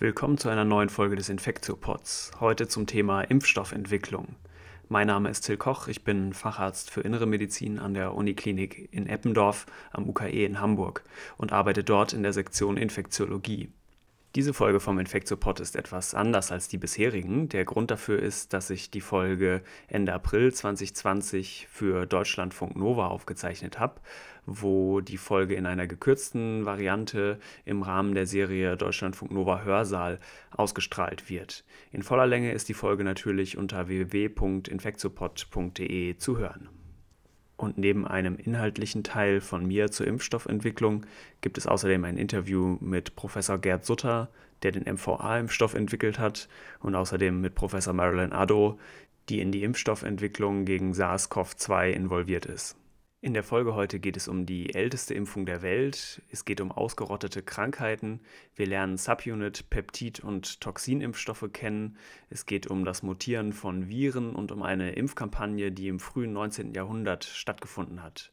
Willkommen zu einer neuen Folge des Infektiopods. Heute zum Thema Impfstoffentwicklung. Mein Name ist Till Koch, ich bin Facharzt für Innere Medizin an der Uniklinik in Eppendorf am UKE in Hamburg und arbeite dort in der Sektion Infektiologie. Diese Folge vom Infektiopod ist etwas anders als die bisherigen. Der Grund dafür ist, dass ich die Folge Ende April 2020 für Deutschlandfunk Nova aufgezeichnet habe, wo die Folge in einer gekürzten Variante im Rahmen der Serie Deutschlandfunk Nova Hörsaal ausgestrahlt wird. In voller Länge ist die Folge natürlich unter www.infektiopod.de zu hören. Und neben einem inhaltlichen Teil von mir zur Impfstoffentwicklung gibt es außerdem ein Interview mit Professor Gerd Sutter, der den MVA-Impfstoff entwickelt hat, und außerdem mit Professor Marilyn Addo, die in die Impfstoffentwicklung gegen SARS-CoV-2 involviert ist. In der Folge heute geht es um die älteste Impfung der Welt. Es geht um ausgerottete Krankheiten. Wir lernen Subunit, Peptid- und Toxinimpfstoffe kennen. Es geht um das Mutieren von Viren und um eine Impfkampagne, die im frühen 19. Jahrhundert stattgefunden hat.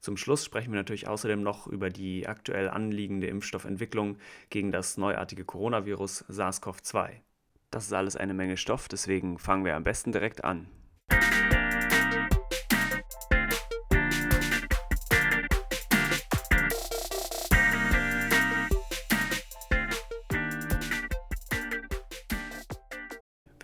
Zum Schluss sprechen wir natürlich außerdem noch über die aktuell anliegende Impfstoffentwicklung gegen das neuartige Coronavirus SARS-CoV-2. Das ist alles eine Menge Stoff, deswegen fangen wir am besten direkt an.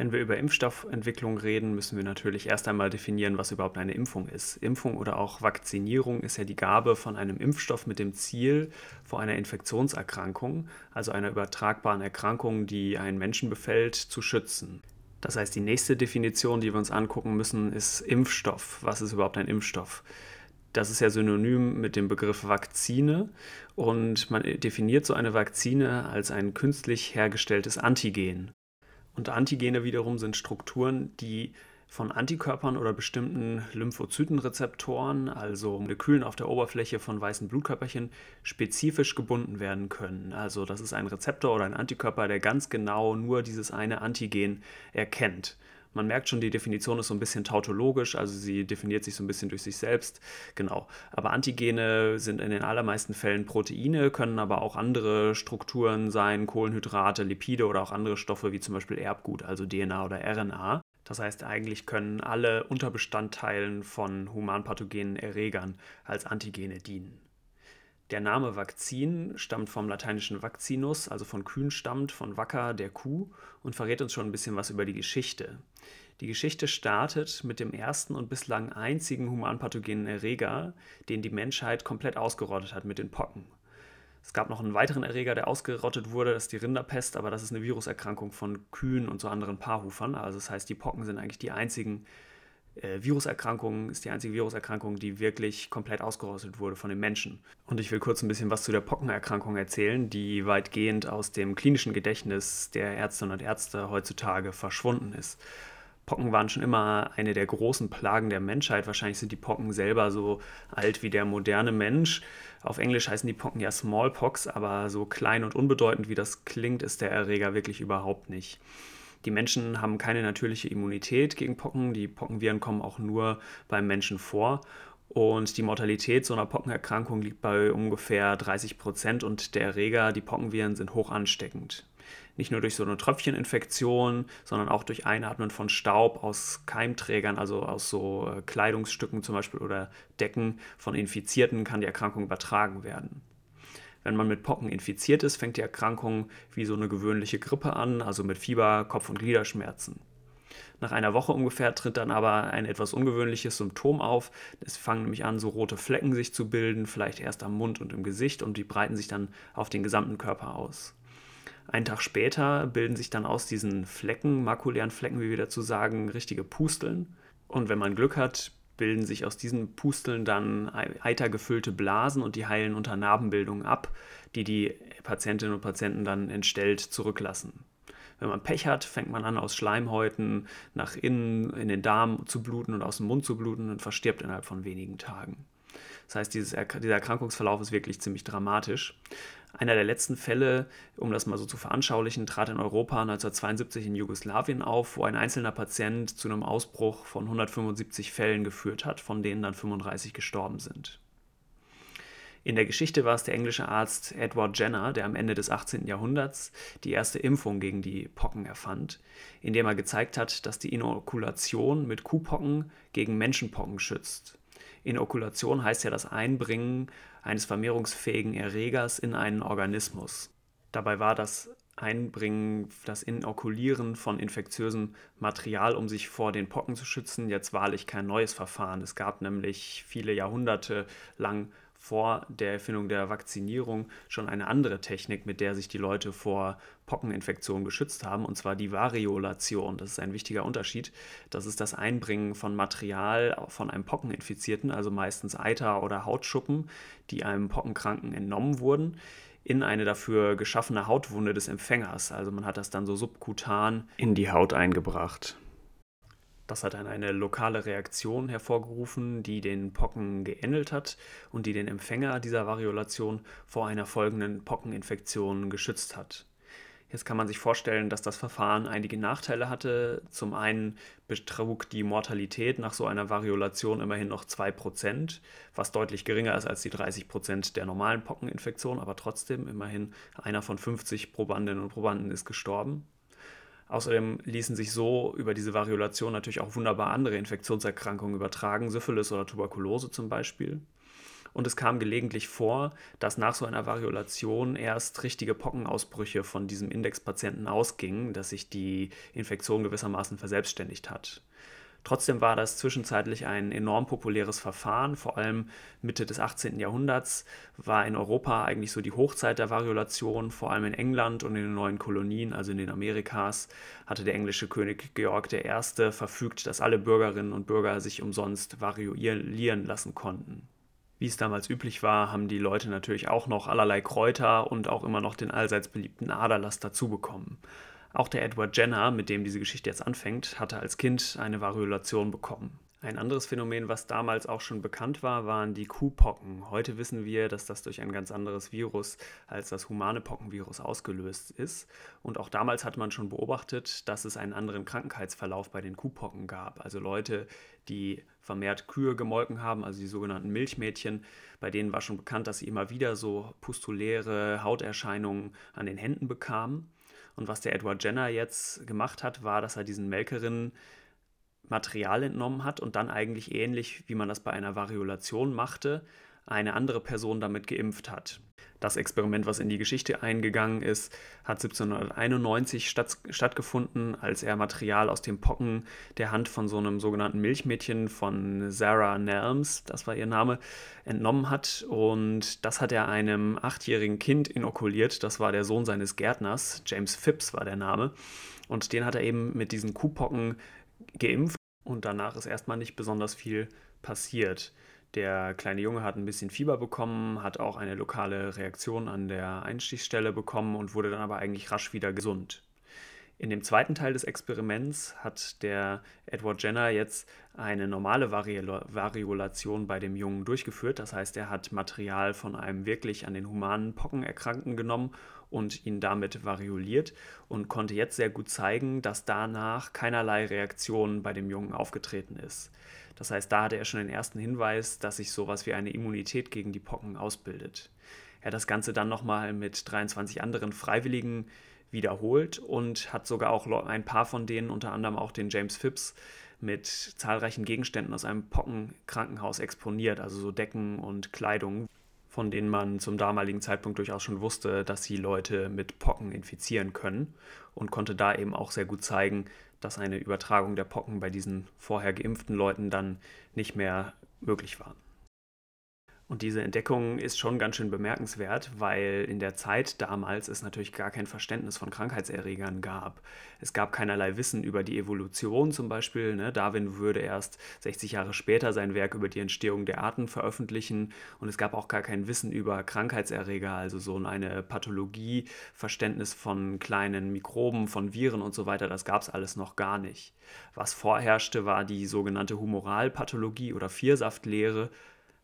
Wenn wir über Impfstoffentwicklung reden, müssen wir natürlich erst einmal definieren, was überhaupt eine Impfung ist. Impfung oder auch Vakzinierung ist ja die Gabe von einem Impfstoff mit dem Ziel, vor einer Infektionserkrankung, also einer übertragbaren Erkrankung, die einen Menschen befällt, zu schützen. Das heißt, die nächste Definition, die wir uns angucken müssen, ist Impfstoff. Was ist überhaupt ein Impfstoff? Das ist ja synonym mit dem Begriff Vakzine und man definiert so eine Vakzine als ein künstlich hergestelltes Antigen. Und Antigene wiederum sind Strukturen, die von Antikörpern oder bestimmten Lymphozytenrezeptoren, also Molekülen auf der Oberfläche von weißen Blutkörperchen, spezifisch gebunden werden können. Also das ist ein Rezeptor oder ein Antikörper, der ganz genau nur dieses eine Antigen erkennt. Man merkt schon, die Definition ist so ein bisschen tautologisch, also sie definiert sich so ein bisschen durch sich selbst. Genau. Aber Antigene sind in den allermeisten Fällen Proteine, können aber auch andere Strukturen sein, Kohlenhydrate, Lipide oder auch andere Stoffe wie zum Beispiel Erbgut, also DNA oder RNA. Das heißt, eigentlich können alle Unterbestandteilen von humanpathogenen Erregern als Antigene dienen. Der Name Vakzin stammt vom lateinischen Vaccinus, also von Kühen stammt, von Wacker, der Kuh, und verrät uns schon ein bisschen was über die Geschichte. Die Geschichte startet mit dem ersten und bislang einzigen humanpathogenen Erreger, den die Menschheit komplett ausgerottet hat, mit den Pocken. Es gab noch einen weiteren Erreger, der ausgerottet wurde, das ist die Rinderpest, aber das ist eine Viruserkrankung von Kühen und so anderen Paarhufern. Also das heißt, die Pocken sind eigentlich die einzigen äh, Viruserkrankung ist die einzige Viruserkrankung, die wirklich komplett ausgerottet wurde von den Menschen. Und ich will kurz ein bisschen was zu der Pockenerkrankung erzählen, die weitgehend aus dem klinischen Gedächtnis der Ärztinnen und Ärzte heutzutage verschwunden ist. Pocken waren schon immer eine der großen Plagen der Menschheit. Wahrscheinlich sind die Pocken selber so alt wie der moderne Mensch. Auf Englisch heißen die Pocken ja Smallpox, aber so klein und unbedeutend wie das klingt, ist der Erreger wirklich überhaupt nicht. Die Menschen haben keine natürliche Immunität gegen Pocken. Die Pockenviren kommen auch nur beim Menschen vor. Und die Mortalität so einer Pockenerkrankung liegt bei ungefähr 30 Prozent und der Erreger, die Pockenviren, sind hoch ansteckend. Nicht nur durch so eine Tröpfcheninfektion, sondern auch durch Einatmen von Staub aus Keimträgern, also aus so äh, Kleidungsstücken zum Beispiel oder Decken von Infizierten kann die Erkrankung übertragen werden. Wenn man mit Pocken infiziert ist, fängt die Erkrankung wie so eine gewöhnliche Grippe an, also mit Fieber, Kopf- und Gliederschmerzen. Nach einer Woche ungefähr tritt dann aber ein etwas ungewöhnliches Symptom auf. Es fangen nämlich an, so rote Flecken sich zu bilden, vielleicht erst am Mund und im Gesicht und die breiten sich dann auf den gesamten Körper aus. Einen Tag später bilden sich dann aus diesen Flecken, makulären Flecken, wie wir dazu sagen, richtige Pusteln. Und wenn man Glück hat, bilden sich aus diesen Pusteln dann eitergefüllte Blasen und die heilen unter Narbenbildung ab, die die Patientinnen und Patienten dann entstellt zurücklassen. Wenn man Pech hat, fängt man an, aus Schleimhäuten nach innen in den Darm zu bluten und aus dem Mund zu bluten und verstirbt innerhalb von wenigen Tagen. Das heißt, dieses, dieser Erkrankungsverlauf ist wirklich ziemlich dramatisch. Einer der letzten Fälle, um das mal so zu veranschaulichen, trat in Europa 1972 in Jugoslawien auf, wo ein einzelner Patient zu einem Ausbruch von 175 Fällen geführt hat, von denen dann 35 gestorben sind. In der Geschichte war es der englische Arzt Edward Jenner, der am Ende des 18. Jahrhunderts die erste Impfung gegen die Pocken erfand, indem er gezeigt hat, dass die Inokulation mit Kuhpocken gegen Menschenpocken schützt. Inokulation heißt ja das Einbringen eines vermehrungsfähigen Erregers in einen Organismus. Dabei war das Einbringen, das Inokulieren von infektiösem Material, um sich vor den Pocken zu schützen, jetzt wahrlich kein neues Verfahren. Es gab nämlich viele Jahrhunderte lang vor der Erfindung der Vakzinierung schon eine andere Technik, mit der sich die Leute vor Pockeninfektionen geschützt haben, und zwar die Variolation. Das ist ein wichtiger Unterschied. Das ist das Einbringen von Material von einem Pockeninfizierten, also meistens Eiter oder Hautschuppen, die einem Pockenkranken entnommen wurden in eine dafür geschaffene Hautwunde des Empfängers. Also man hat das dann so subkutan in die Haut eingebracht. Das hat dann eine lokale Reaktion hervorgerufen, die den Pocken geändelt hat und die den Empfänger dieser Variolation vor einer folgenden Pockeninfektion geschützt hat. Jetzt kann man sich vorstellen, dass das Verfahren einige Nachteile hatte. Zum einen betrug die Mortalität nach so einer Variolation immerhin noch 2%, was deutlich geringer ist als die 30% der normalen Pockeninfektion, aber trotzdem immerhin einer von 50 Probandinnen und Probanden ist gestorben. Außerdem ließen sich so über diese Variolation natürlich auch wunderbar andere Infektionserkrankungen übertragen, Syphilis oder Tuberkulose zum Beispiel. Und es kam gelegentlich vor, dass nach so einer Variolation erst richtige Pockenausbrüche von diesem Indexpatienten ausgingen, dass sich die Infektion gewissermaßen verselbstständigt hat. Trotzdem war das zwischenzeitlich ein enorm populäres Verfahren. Vor allem Mitte des 18. Jahrhunderts war in Europa eigentlich so die Hochzeit der Variolation. Vor allem in England und in den neuen Kolonien, also in den Amerikas, hatte der englische König Georg I. verfügt, dass alle Bürgerinnen und Bürger sich umsonst variolieren lassen konnten. Wie es damals üblich war, haben die Leute natürlich auch noch allerlei Kräuter und auch immer noch den allseits beliebten Aderlass dazu bekommen. Auch der Edward Jenner, mit dem diese Geschichte jetzt anfängt, hatte als Kind eine Variolation bekommen. Ein anderes Phänomen, was damals auch schon bekannt war, waren die Kuhpocken. Heute wissen wir, dass das durch ein ganz anderes Virus als das humane Pockenvirus ausgelöst ist. Und auch damals hat man schon beobachtet, dass es einen anderen Krankheitsverlauf bei den Kuhpocken gab. Also Leute, die vermehrt Kühe gemolken haben, also die sogenannten Milchmädchen, bei denen war schon bekannt, dass sie immer wieder so pustuläre Hauterscheinungen an den Händen bekamen. Und was der Edward Jenner jetzt gemacht hat, war, dass er diesen Melkerinnen Material entnommen hat und dann eigentlich ähnlich, wie man das bei einer Variolation machte, eine andere Person damit geimpft hat. Das Experiment, was in die Geschichte eingegangen ist, hat 1791 statt, stattgefunden, als er Material aus dem Pocken der Hand von so einem sogenannten Milchmädchen von Sarah Nelms, das war ihr Name, entnommen hat. Und das hat er einem achtjährigen Kind inokuliert. Das war der Sohn seines Gärtners, James Phipps war der Name. Und den hat er eben mit diesen Kuhpocken geimpft und danach ist erstmal nicht besonders viel passiert. Der kleine Junge hat ein bisschen Fieber bekommen, hat auch eine lokale Reaktion an der Einstichsstelle bekommen und wurde dann aber eigentlich rasch wieder gesund. In dem zweiten Teil des Experiments hat der Edward Jenner jetzt eine normale Variolation bei dem Jungen durchgeführt. Das heißt, er hat Material von einem wirklich an den humanen Pockenerkrankten genommen und ihn damit varioliert und konnte jetzt sehr gut zeigen, dass danach keinerlei Reaktion bei dem Jungen aufgetreten ist. Das heißt, da hatte er schon den ersten Hinweis, dass sich sowas wie eine Immunität gegen die Pocken ausbildet. Er hat das Ganze dann nochmal mit 23 anderen Freiwilligen wiederholt und hat sogar auch ein paar von denen, unter anderem auch den James Phipps, mit zahlreichen Gegenständen aus einem Pockenkrankenhaus exponiert, also so Decken und Kleidung, von denen man zum damaligen Zeitpunkt durchaus schon wusste, dass sie Leute mit Pocken infizieren können und konnte da eben auch sehr gut zeigen, dass eine Übertragung der Pocken bei diesen vorher geimpften Leuten dann nicht mehr möglich war. Und diese Entdeckung ist schon ganz schön bemerkenswert, weil in der Zeit damals es natürlich gar kein Verständnis von Krankheitserregern gab. Es gab keinerlei Wissen über die Evolution zum Beispiel. Ne? Darwin würde erst 60 Jahre später sein Werk über die Entstehung der Arten veröffentlichen und es gab auch gar kein Wissen über Krankheitserreger, also so eine Pathologie, Verständnis von kleinen Mikroben, von Viren und so weiter. Das gab es alles noch gar nicht. Was vorherrschte, war die sogenannte Humoralpathologie oder Viersaftlehre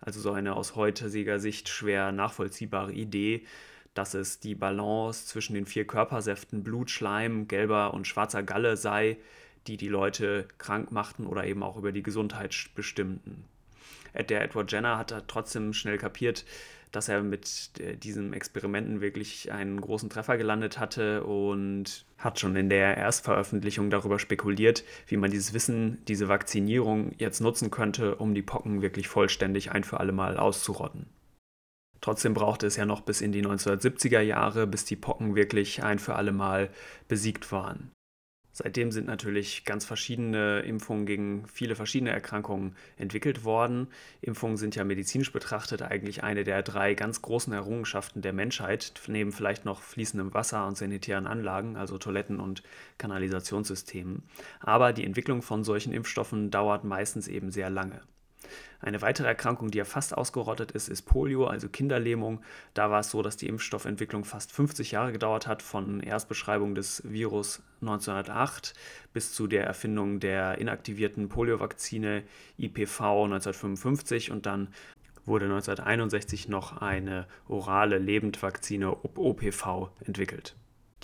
also so eine aus heutiger Sicht schwer nachvollziehbare Idee, dass es die Balance zwischen den vier Körpersäften Blut, Schleim, gelber und schwarzer Galle sei, die die Leute krank machten oder eben auch über die Gesundheit bestimmten. Der Edward Jenner hat trotzdem schnell kapiert, dass er mit äh, diesen Experimenten wirklich einen großen Treffer gelandet hatte und hat schon in der Erstveröffentlichung darüber spekuliert, wie man dieses Wissen, diese Vakzinierung jetzt nutzen könnte, um die Pocken wirklich vollständig ein für alle Mal auszurotten. Trotzdem brauchte es ja noch bis in die 1970er Jahre, bis die Pocken wirklich ein für alle Mal besiegt waren. Seitdem sind natürlich ganz verschiedene Impfungen gegen viele verschiedene Erkrankungen entwickelt worden. Impfungen sind ja medizinisch betrachtet eigentlich eine der drei ganz großen Errungenschaften der Menschheit, neben vielleicht noch fließendem Wasser und sanitären Anlagen, also Toiletten und Kanalisationssystemen. Aber die Entwicklung von solchen Impfstoffen dauert meistens eben sehr lange. Eine weitere Erkrankung, die ja fast ausgerottet ist, ist Polio, also Kinderlähmung. Da war es so, dass die Impfstoffentwicklung fast 50 Jahre gedauert hat, von Erstbeschreibung des Virus 1908 bis zu der Erfindung der inaktivierten Poliovakzine IPV 1955 und dann wurde 1961 noch eine orale Lebendvakzine OPV entwickelt.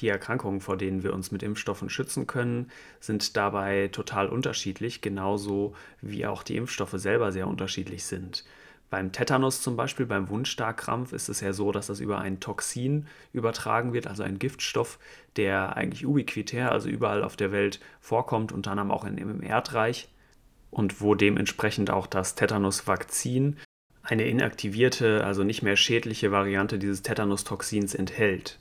Die Erkrankungen, vor denen wir uns mit Impfstoffen schützen können, sind dabei total unterschiedlich, genauso wie auch die Impfstoffe selber sehr unterschiedlich sind. Beim Tetanus zum Beispiel, beim Wundstarkrampf, ist es ja so, dass das über ein Toxin übertragen wird, also ein Giftstoff, der eigentlich ubiquitär, also überall auf der Welt vorkommt, unter anderem auch in, im Erdreich und wo dementsprechend auch das Tetanus-Vakzin eine inaktivierte, also nicht mehr schädliche Variante dieses Tetanus-Toxins enthält.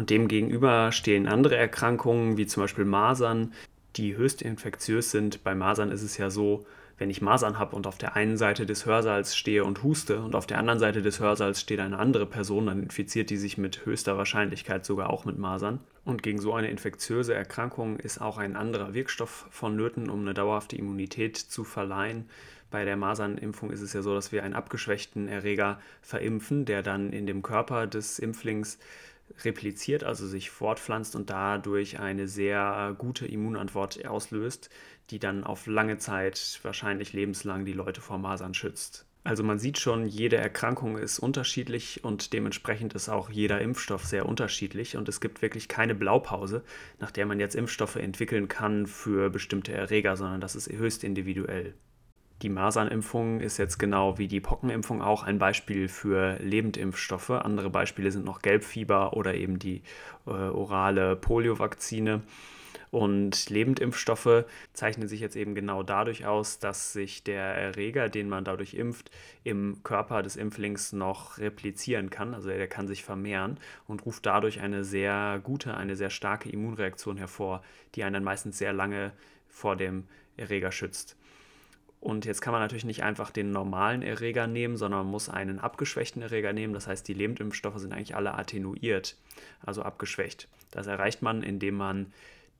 Und demgegenüber stehen andere Erkrankungen, wie zum Beispiel Masern, die höchst infektiös sind. Bei Masern ist es ja so, wenn ich Masern habe und auf der einen Seite des Hörsaals stehe und huste und auf der anderen Seite des Hörsaals steht eine andere Person, dann infiziert die sich mit höchster Wahrscheinlichkeit sogar auch mit Masern. Und gegen so eine infektiöse Erkrankung ist auch ein anderer Wirkstoff vonnöten, um eine dauerhafte Immunität zu verleihen. Bei der Masernimpfung ist es ja so, dass wir einen abgeschwächten Erreger verimpfen, der dann in dem Körper des Impflings repliziert, also sich fortpflanzt und dadurch eine sehr gute Immunantwort auslöst, die dann auf lange Zeit, wahrscheinlich lebenslang, die Leute vor Masern schützt. Also man sieht schon, jede Erkrankung ist unterschiedlich und dementsprechend ist auch jeder Impfstoff sehr unterschiedlich und es gibt wirklich keine Blaupause, nach der man jetzt Impfstoffe entwickeln kann für bestimmte Erreger, sondern das ist höchst individuell. Die Masernimpfung ist jetzt genau wie die Pockenimpfung auch ein Beispiel für Lebendimpfstoffe. Andere Beispiele sind noch Gelbfieber oder eben die äh, orale Poliovakzine. Und Lebendimpfstoffe zeichnen sich jetzt eben genau dadurch aus, dass sich der Erreger, den man dadurch impft, im Körper des Impflings noch replizieren kann. Also er kann sich vermehren und ruft dadurch eine sehr gute, eine sehr starke Immunreaktion hervor, die einen dann meistens sehr lange vor dem Erreger schützt. Und jetzt kann man natürlich nicht einfach den normalen Erreger nehmen, sondern man muss einen abgeschwächten Erreger nehmen. Das heißt, die Lebendimpfstoffe sind eigentlich alle attenuiert, also abgeschwächt. Das erreicht man, indem man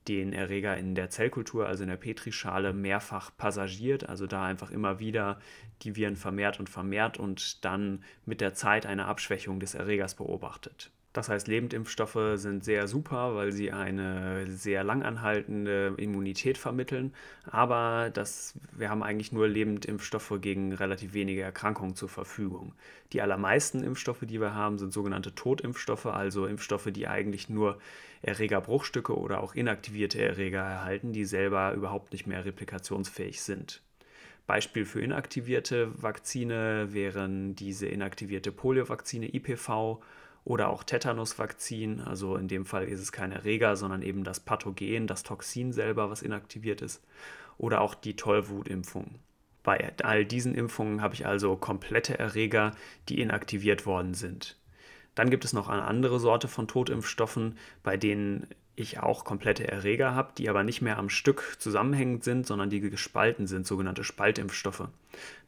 den Erreger in der Zellkultur, also in der Petrischale, mehrfach passagiert, also da einfach immer wieder die Viren vermehrt und vermehrt und dann mit der Zeit eine Abschwächung des Erregers beobachtet. Das heißt, Lebendimpfstoffe sind sehr super, weil sie eine sehr langanhaltende Immunität vermitteln. Aber das, wir haben eigentlich nur Lebendimpfstoffe gegen relativ wenige Erkrankungen zur Verfügung. Die allermeisten Impfstoffe, die wir haben, sind sogenannte Totimpfstoffe, also Impfstoffe, die eigentlich nur Erregerbruchstücke oder auch inaktivierte Erreger erhalten, die selber überhaupt nicht mehr replikationsfähig sind. Beispiel für inaktivierte Vakzine wären diese inaktivierte Poliovakzine IPV oder auch Tetanusvakzin. Also in dem Fall ist es kein Erreger, sondern eben das Pathogen, das Toxin selber, was inaktiviert ist. Oder auch die Tollwutimpfung. Bei all diesen Impfungen habe ich also komplette Erreger, die inaktiviert worden sind. Dann gibt es noch eine andere Sorte von Totimpfstoffen, bei denen ich auch komplette Erreger habe, die aber nicht mehr am Stück zusammenhängend sind, sondern die gespalten sind, sogenannte Spaltimpfstoffe.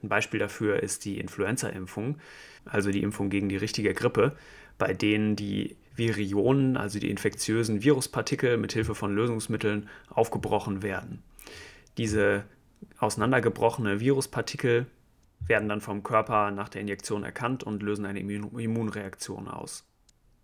Ein Beispiel dafür ist die Influenza-Impfung, also die Impfung gegen die richtige Grippe bei denen die Virionen, also die infektiösen Viruspartikel, mit Hilfe von Lösungsmitteln aufgebrochen werden. Diese auseinandergebrochene Viruspartikel werden dann vom Körper nach der Injektion erkannt und lösen eine Immunreaktion aus.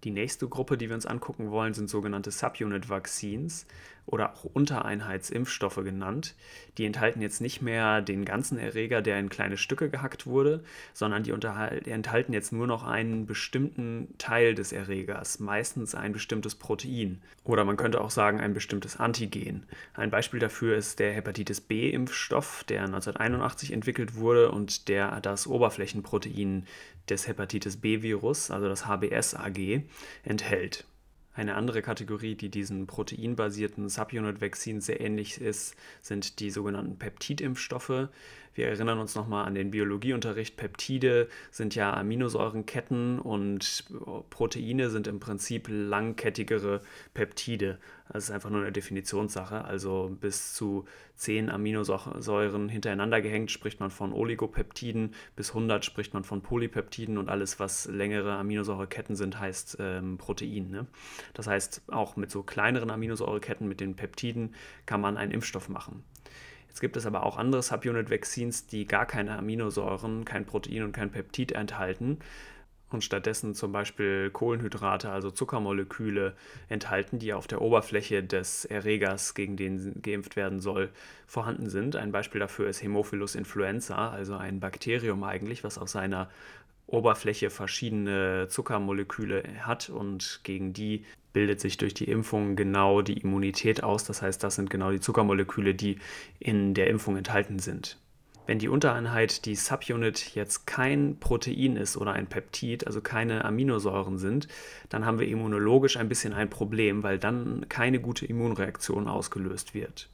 Die nächste Gruppe, die wir uns angucken wollen, sind sogenannte Subunit Vaccines oder auch Untereinheitsimpfstoffe genannt. Die enthalten jetzt nicht mehr den ganzen Erreger, der in kleine Stücke gehackt wurde, sondern die, enthalten jetzt nur noch einen bestimmten Teil des Erregers, meistens ein bestimmtes Protein oder man könnte auch sagen ein bestimmtes Antigen. Ein Beispiel dafür ist der Hepatitis B-Impfstoff, der 1981 entwickelt wurde und der das Oberflächenprotein des Hepatitis B-Virus, also das HBS-AG, enthält. Eine andere Kategorie, die diesen proteinbasierten Subunit-Vaccinen sehr ähnlich ist, sind die sogenannten Peptidimpfstoffe. Wir erinnern uns nochmal an den Biologieunterricht. Peptide sind ja Aminosäurenketten und Proteine sind im Prinzip langkettigere Peptide. Das ist einfach nur eine Definitionssache. Also bis zu 10 Aminosäuren hintereinander gehängt spricht man von Oligopeptiden, bis 100 spricht man von Polypeptiden und alles, was längere Aminosäureketten sind, heißt ähm, Protein. Ne? Das heißt, auch mit so kleineren Aminosäureketten, mit den Peptiden, kann man einen Impfstoff machen. Jetzt gibt es aber auch andere Subunit-Vaccines, die gar keine Aminosäuren, kein Protein und kein Peptid enthalten und stattdessen zum Beispiel Kohlenhydrate, also Zuckermoleküle enthalten, die auf der Oberfläche des Erregers, gegen den geimpft werden soll, vorhanden sind. Ein Beispiel dafür ist Hämophilus influenza, also ein Bakterium eigentlich, was auf seiner Oberfläche verschiedene Zuckermoleküle hat und gegen die bildet sich durch die Impfung genau die Immunität aus. Das heißt, das sind genau die Zuckermoleküle, die in der Impfung enthalten sind. Wenn die Untereinheit, die Subunit, jetzt kein Protein ist oder ein Peptid, also keine Aminosäuren sind, dann haben wir immunologisch ein bisschen ein Problem, weil dann keine gute Immunreaktion ausgelöst wird.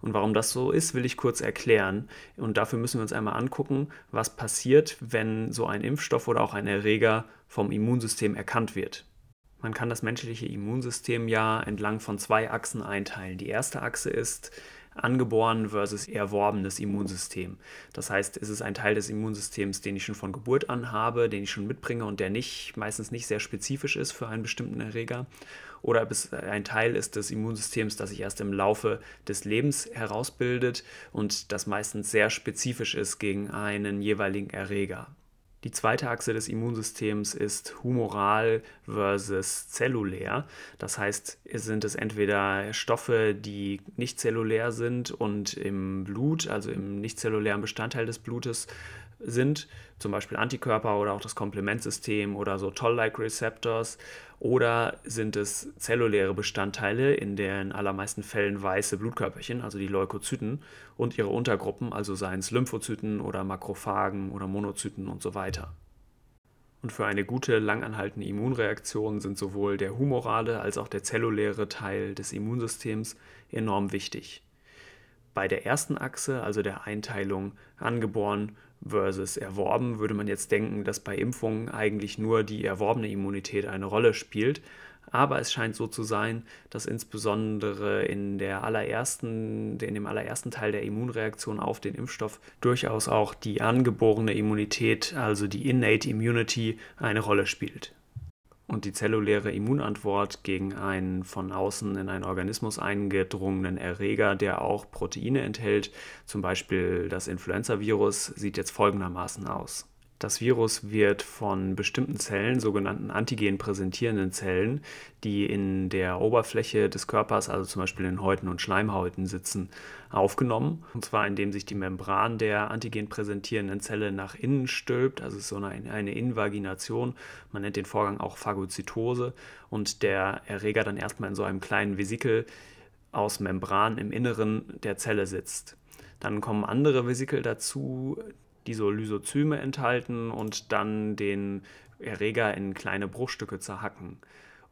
Und warum das so ist, will ich kurz erklären. Und dafür müssen wir uns einmal angucken, was passiert, wenn so ein Impfstoff oder auch ein Erreger vom Immunsystem erkannt wird. Man kann das menschliche Immunsystem ja entlang von zwei Achsen einteilen. Die erste Achse ist angeboren versus erworbenes Immunsystem. Das heißt, es ist ein Teil des Immunsystems, den ich schon von Geburt an habe, den ich schon mitbringe und der nicht, meistens nicht sehr spezifisch ist für einen bestimmten Erreger. Oder ob es ein Teil ist des Immunsystems, das sich erst im Laufe des Lebens herausbildet und das meistens sehr spezifisch ist gegen einen jeweiligen Erreger. Die zweite Achse des Immunsystems ist humoral versus zellulär. Das heißt, sind es entweder Stoffe, die nicht zellulär sind und im Blut, also im nicht zellulären Bestandteil des Blutes, sind, zum Beispiel Antikörper oder auch das Komplementsystem oder so Toll-like Receptors, oder sind es zelluläre Bestandteile, in den allermeisten Fällen weiße Blutkörperchen, also die Leukozyten und ihre Untergruppen, also seien es Lymphozyten oder Makrophagen oder Monozyten und so weiter. Und für eine gute, langanhaltende Immunreaktion sind sowohl der humorale als auch der zelluläre Teil des Immunsystems enorm wichtig. Bei der ersten Achse, also der Einteilung angeboren versus erworben, würde man jetzt denken, dass bei Impfungen eigentlich nur die erworbene Immunität eine Rolle spielt. Aber es scheint so zu sein, dass insbesondere in, der allerersten, in dem allerersten Teil der Immunreaktion auf den Impfstoff durchaus auch die angeborene Immunität, also die Innate Immunity, eine Rolle spielt und die zelluläre Immunantwort gegen einen von außen in einen Organismus eingedrungenen Erreger, der auch Proteine enthält, zum Beispiel das Influenza-Virus, sieht jetzt folgendermaßen aus. Das Virus wird von bestimmten Zellen, sogenannten Antigen präsentierenden Zellen, die in der Oberfläche des Körpers, also zum Beispiel in Häuten und Schleimhäuten sitzen, aufgenommen. Und zwar indem sich die Membran der Antigen präsentierenden Zelle nach innen stülpt, also so eine, eine Invagination. Man nennt den Vorgang auch Phagozytose und der Erreger dann erstmal in so einem kleinen Vesikel aus Membran im Inneren der Zelle sitzt. Dann kommen andere Vesikel dazu, die so Lysozyme enthalten und dann den Erreger in kleine Bruchstücke zerhacken.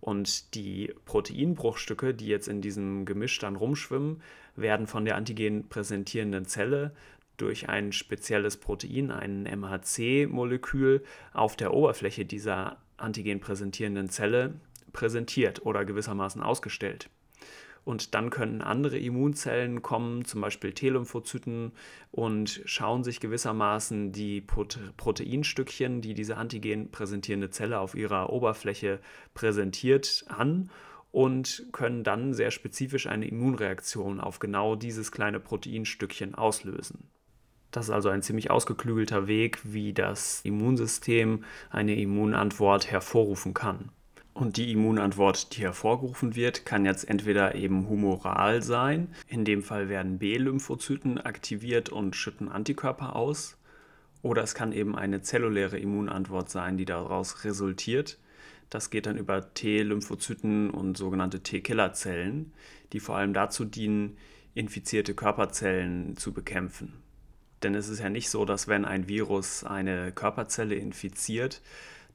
Und die Proteinbruchstücke, die jetzt in diesem Gemisch dann rumschwimmen, werden von der antigen präsentierenden Zelle durch ein spezielles Protein, ein MHC-Molekül, auf der Oberfläche dieser antigen präsentierenden Zelle präsentiert oder gewissermaßen ausgestellt. Und dann können andere Immunzellen kommen, zum Beispiel T-Lymphozyten, und schauen sich gewissermaßen die Proteinstückchen, die diese Antigen präsentierende Zelle auf ihrer Oberfläche präsentiert, an und können dann sehr spezifisch eine Immunreaktion auf genau dieses kleine Proteinstückchen auslösen. Das ist also ein ziemlich ausgeklügelter Weg, wie das Immunsystem eine Immunantwort hervorrufen kann. Und die Immunantwort, die hervorgerufen wird, kann jetzt entweder eben humoral sein. In dem Fall werden B-Lymphozyten aktiviert und schütten Antikörper aus. Oder es kann eben eine zelluläre Immunantwort sein, die daraus resultiert. Das geht dann über T-Lymphozyten und sogenannte T-Killerzellen, die vor allem dazu dienen, infizierte Körperzellen zu bekämpfen. Denn es ist ja nicht so, dass wenn ein Virus eine Körperzelle infiziert,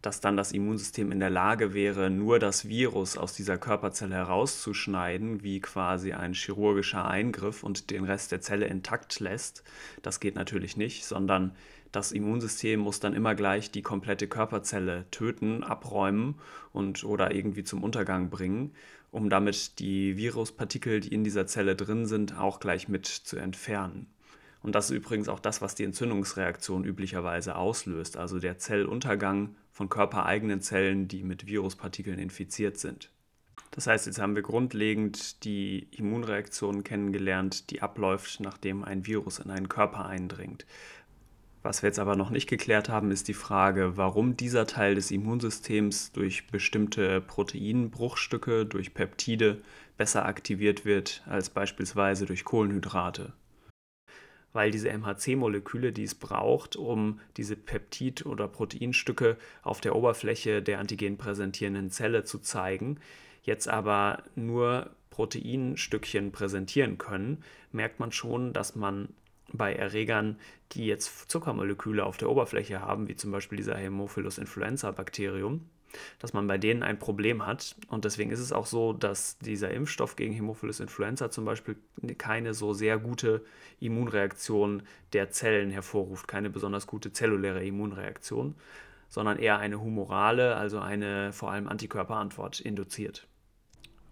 dass dann das Immunsystem in der Lage wäre, nur das Virus aus dieser Körperzelle herauszuschneiden, wie quasi ein chirurgischer Eingriff und den Rest der Zelle intakt lässt. Das geht natürlich nicht, sondern das Immunsystem muss dann immer gleich die komplette Körperzelle töten, abräumen und oder irgendwie zum Untergang bringen, um damit die Viruspartikel, die in dieser Zelle drin sind, auch gleich mit zu entfernen. Und das ist übrigens auch das, was die Entzündungsreaktion üblicherweise auslöst, also der Zelluntergang von körpereigenen Zellen, die mit Viruspartikeln infiziert sind. Das heißt, jetzt haben wir grundlegend die Immunreaktion kennengelernt, die abläuft, nachdem ein Virus in einen Körper eindringt. Was wir jetzt aber noch nicht geklärt haben, ist die Frage, warum dieser Teil des Immunsystems durch bestimmte Proteinbruchstücke, durch Peptide besser aktiviert wird als beispielsweise durch Kohlenhydrate weil diese MHC-Moleküle, die es braucht, um diese Peptid- oder Proteinstücke auf der Oberfläche der antigen präsentierenden Zelle zu zeigen, jetzt aber nur Proteinstückchen präsentieren können, merkt man schon, dass man bei Erregern, die jetzt Zuckermoleküle auf der Oberfläche haben, wie zum Beispiel dieser Haemophilus influenza Bakterium, dass man bei denen ein Problem hat. Und deswegen ist es auch so, dass dieser Impfstoff gegen Hämophilus influenza zum Beispiel keine so sehr gute Immunreaktion der Zellen hervorruft, keine besonders gute zelluläre Immunreaktion, sondern eher eine humorale, also eine vor allem Antikörperantwort induziert.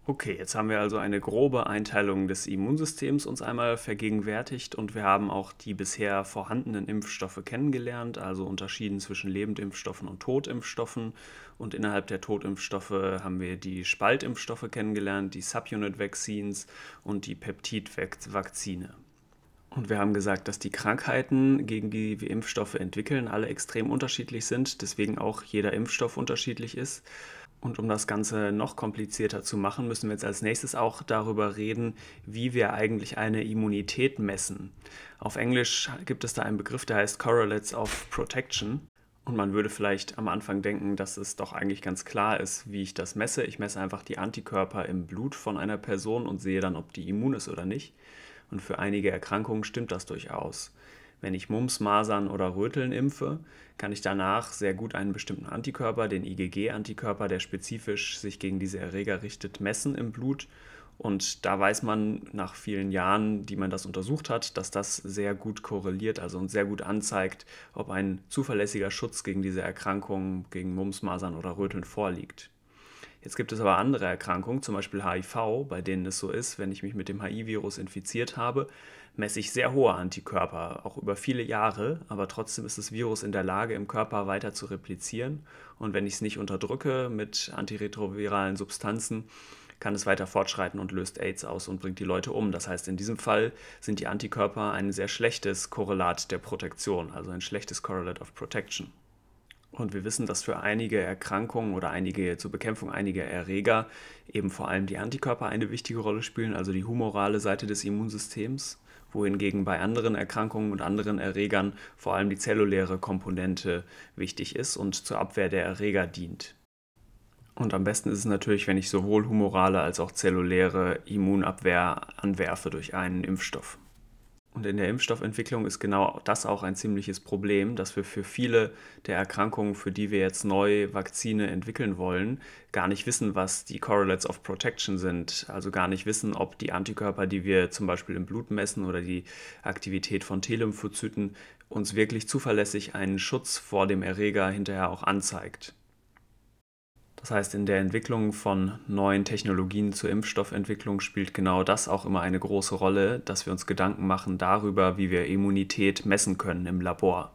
Okay, jetzt haben wir also eine grobe Einteilung des Immunsystems uns einmal vergegenwärtigt und wir haben auch die bisher vorhandenen Impfstoffe kennengelernt, also unterschieden zwischen Lebendimpfstoffen und Totimpfstoffen. Und innerhalb der Totimpfstoffe haben wir die Spaltimpfstoffe kennengelernt, die Subunit Vaccines und die Peptid-Vakzine. Und wir haben gesagt, dass die Krankheiten, gegen die wir Impfstoffe entwickeln, alle extrem unterschiedlich sind, deswegen auch jeder Impfstoff unterschiedlich ist. Und um das Ganze noch komplizierter zu machen, müssen wir jetzt als nächstes auch darüber reden, wie wir eigentlich eine Immunität messen. Auf Englisch gibt es da einen Begriff, der heißt Correlates of Protection. Und man würde vielleicht am Anfang denken, dass es doch eigentlich ganz klar ist, wie ich das messe. Ich messe einfach die Antikörper im Blut von einer Person und sehe dann, ob die immun ist oder nicht. Und für einige Erkrankungen stimmt das durchaus. Wenn ich Mumps, Masern oder Röteln impfe, kann ich danach sehr gut einen bestimmten Antikörper, den IgG-Antikörper, der spezifisch sich gegen diese Erreger richtet, messen im Blut. Und da weiß man nach vielen Jahren, die man das untersucht hat, dass das sehr gut korreliert, also uns sehr gut anzeigt, ob ein zuverlässiger Schutz gegen diese Erkrankungen, gegen Mumps, Masern oder Röteln vorliegt. Jetzt gibt es aber andere Erkrankungen, zum Beispiel HIV, bei denen es so ist, wenn ich mich mit dem HIV-Virus infiziert habe, messe ich sehr hohe Antikörper, auch über viele Jahre, aber trotzdem ist das Virus in der Lage, im Körper weiter zu replizieren. Und wenn ich es nicht unterdrücke mit antiretroviralen Substanzen, kann es weiter fortschreiten und löst AIDS aus und bringt die Leute um. Das heißt, in diesem Fall sind die Antikörper ein sehr schlechtes Korrelat der Protektion, also ein schlechtes Correlate of Protection. Und wir wissen, dass für einige Erkrankungen oder einige zur Bekämpfung einiger Erreger eben vor allem die Antikörper eine wichtige Rolle spielen, also die humorale Seite des Immunsystems, wohingegen bei anderen Erkrankungen und anderen Erregern vor allem die zelluläre Komponente wichtig ist und zur Abwehr der Erreger dient. Und am besten ist es natürlich, wenn ich sowohl humorale als auch zelluläre Immunabwehr anwerfe durch einen Impfstoff. Und in der Impfstoffentwicklung ist genau das auch ein ziemliches Problem, dass wir für viele der Erkrankungen, für die wir jetzt neu Vakzine entwickeln wollen, gar nicht wissen, was die Correlates of Protection sind. Also gar nicht wissen, ob die Antikörper, die wir zum Beispiel im Blut messen oder die Aktivität von T-Lymphozyten uns wirklich zuverlässig einen Schutz vor dem Erreger hinterher auch anzeigt. Das heißt, in der Entwicklung von neuen Technologien zur Impfstoffentwicklung spielt genau das auch immer eine große Rolle, dass wir uns Gedanken machen darüber, wie wir Immunität messen können im Labor.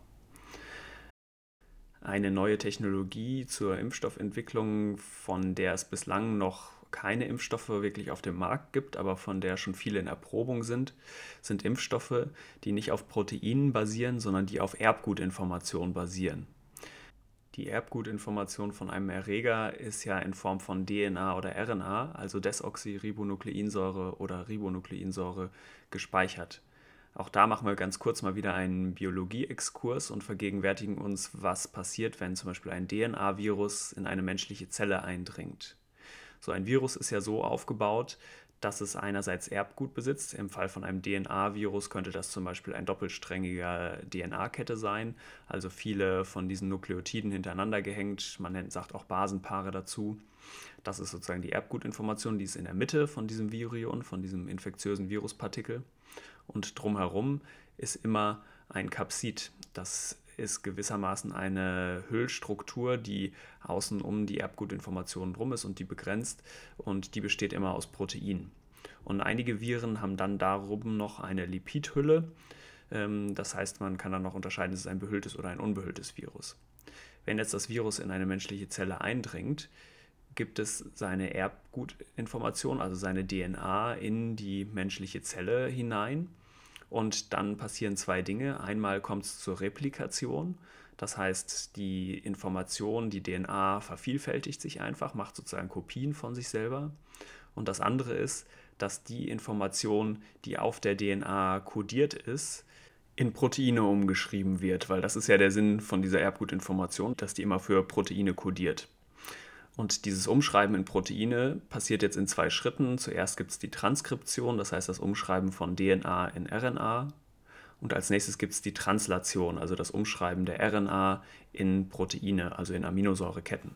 Eine neue Technologie zur Impfstoffentwicklung, von der es bislang noch keine Impfstoffe wirklich auf dem Markt gibt, aber von der schon viele in Erprobung sind, sind Impfstoffe, die nicht auf Proteinen basieren, sondern die auf Erbgutinformationen basieren. Die Erbgutinformation von einem Erreger ist ja in Form von DNA oder RNA, also Desoxyribonukleinsäure oder Ribonukleinsäure, gespeichert. Auch da machen wir ganz kurz mal wieder einen Biologie-Exkurs und vergegenwärtigen uns, was passiert, wenn zum Beispiel ein DNA-Virus in eine menschliche Zelle eindringt. So ein Virus ist ja so aufgebaut, dass es einerseits Erbgut besitzt. Im Fall von einem DNA-Virus könnte das zum Beispiel ein doppelsträngiger DNA-Kette sein, also viele von diesen Nukleotiden hintereinander gehängt. Man nennt, sagt auch Basenpaare dazu. Das ist sozusagen die Erbgutinformation, die ist in der Mitte von diesem Virion, von diesem infektiösen Viruspartikel und drumherum ist immer ein Kapsid. Das ist gewissermaßen eine Hüllstruktur, die außen um die Erbgutinformation drum ist und die begrenzt und die besteht immer aus Protein. Und einige Viren haben dann darum noch eine Lipidhülle. Ähm, das heißt, man kann dann noch unterscheiden, ist es ein behülltes oder ein unbehülltes Virus. Wenn jetzt das Virus in eine menschliche Zelle eindringt, gibt es seine Erbgutinformation, also seine DNA, in die menschliche Zelle hinein. Und dann passieren zwei Dinge. Einmal kommt es zur Replikation. Das heißt, die Information, die DNA vervielfältigt sich einfach, macht sozusagen Kopien von sich selber. Und das andere ist, dass die Information, die auf der DNA kodiert ist, in Proteine umgeschrieben wird, weil das ist ja der Sinn von dieser Erbgutinformation, dass die immer für Proteine kodiert. Und dieses Umschreiben in Proteine passiert jetzt in zwei Schritten. Zuerst gibt es die Transkription, das heißt das Umschreiben von DNA in RNA. Und als nächstes gibt es die Translation, also das Umschreiben der RNA in Proteine, also in Aminosäureketten.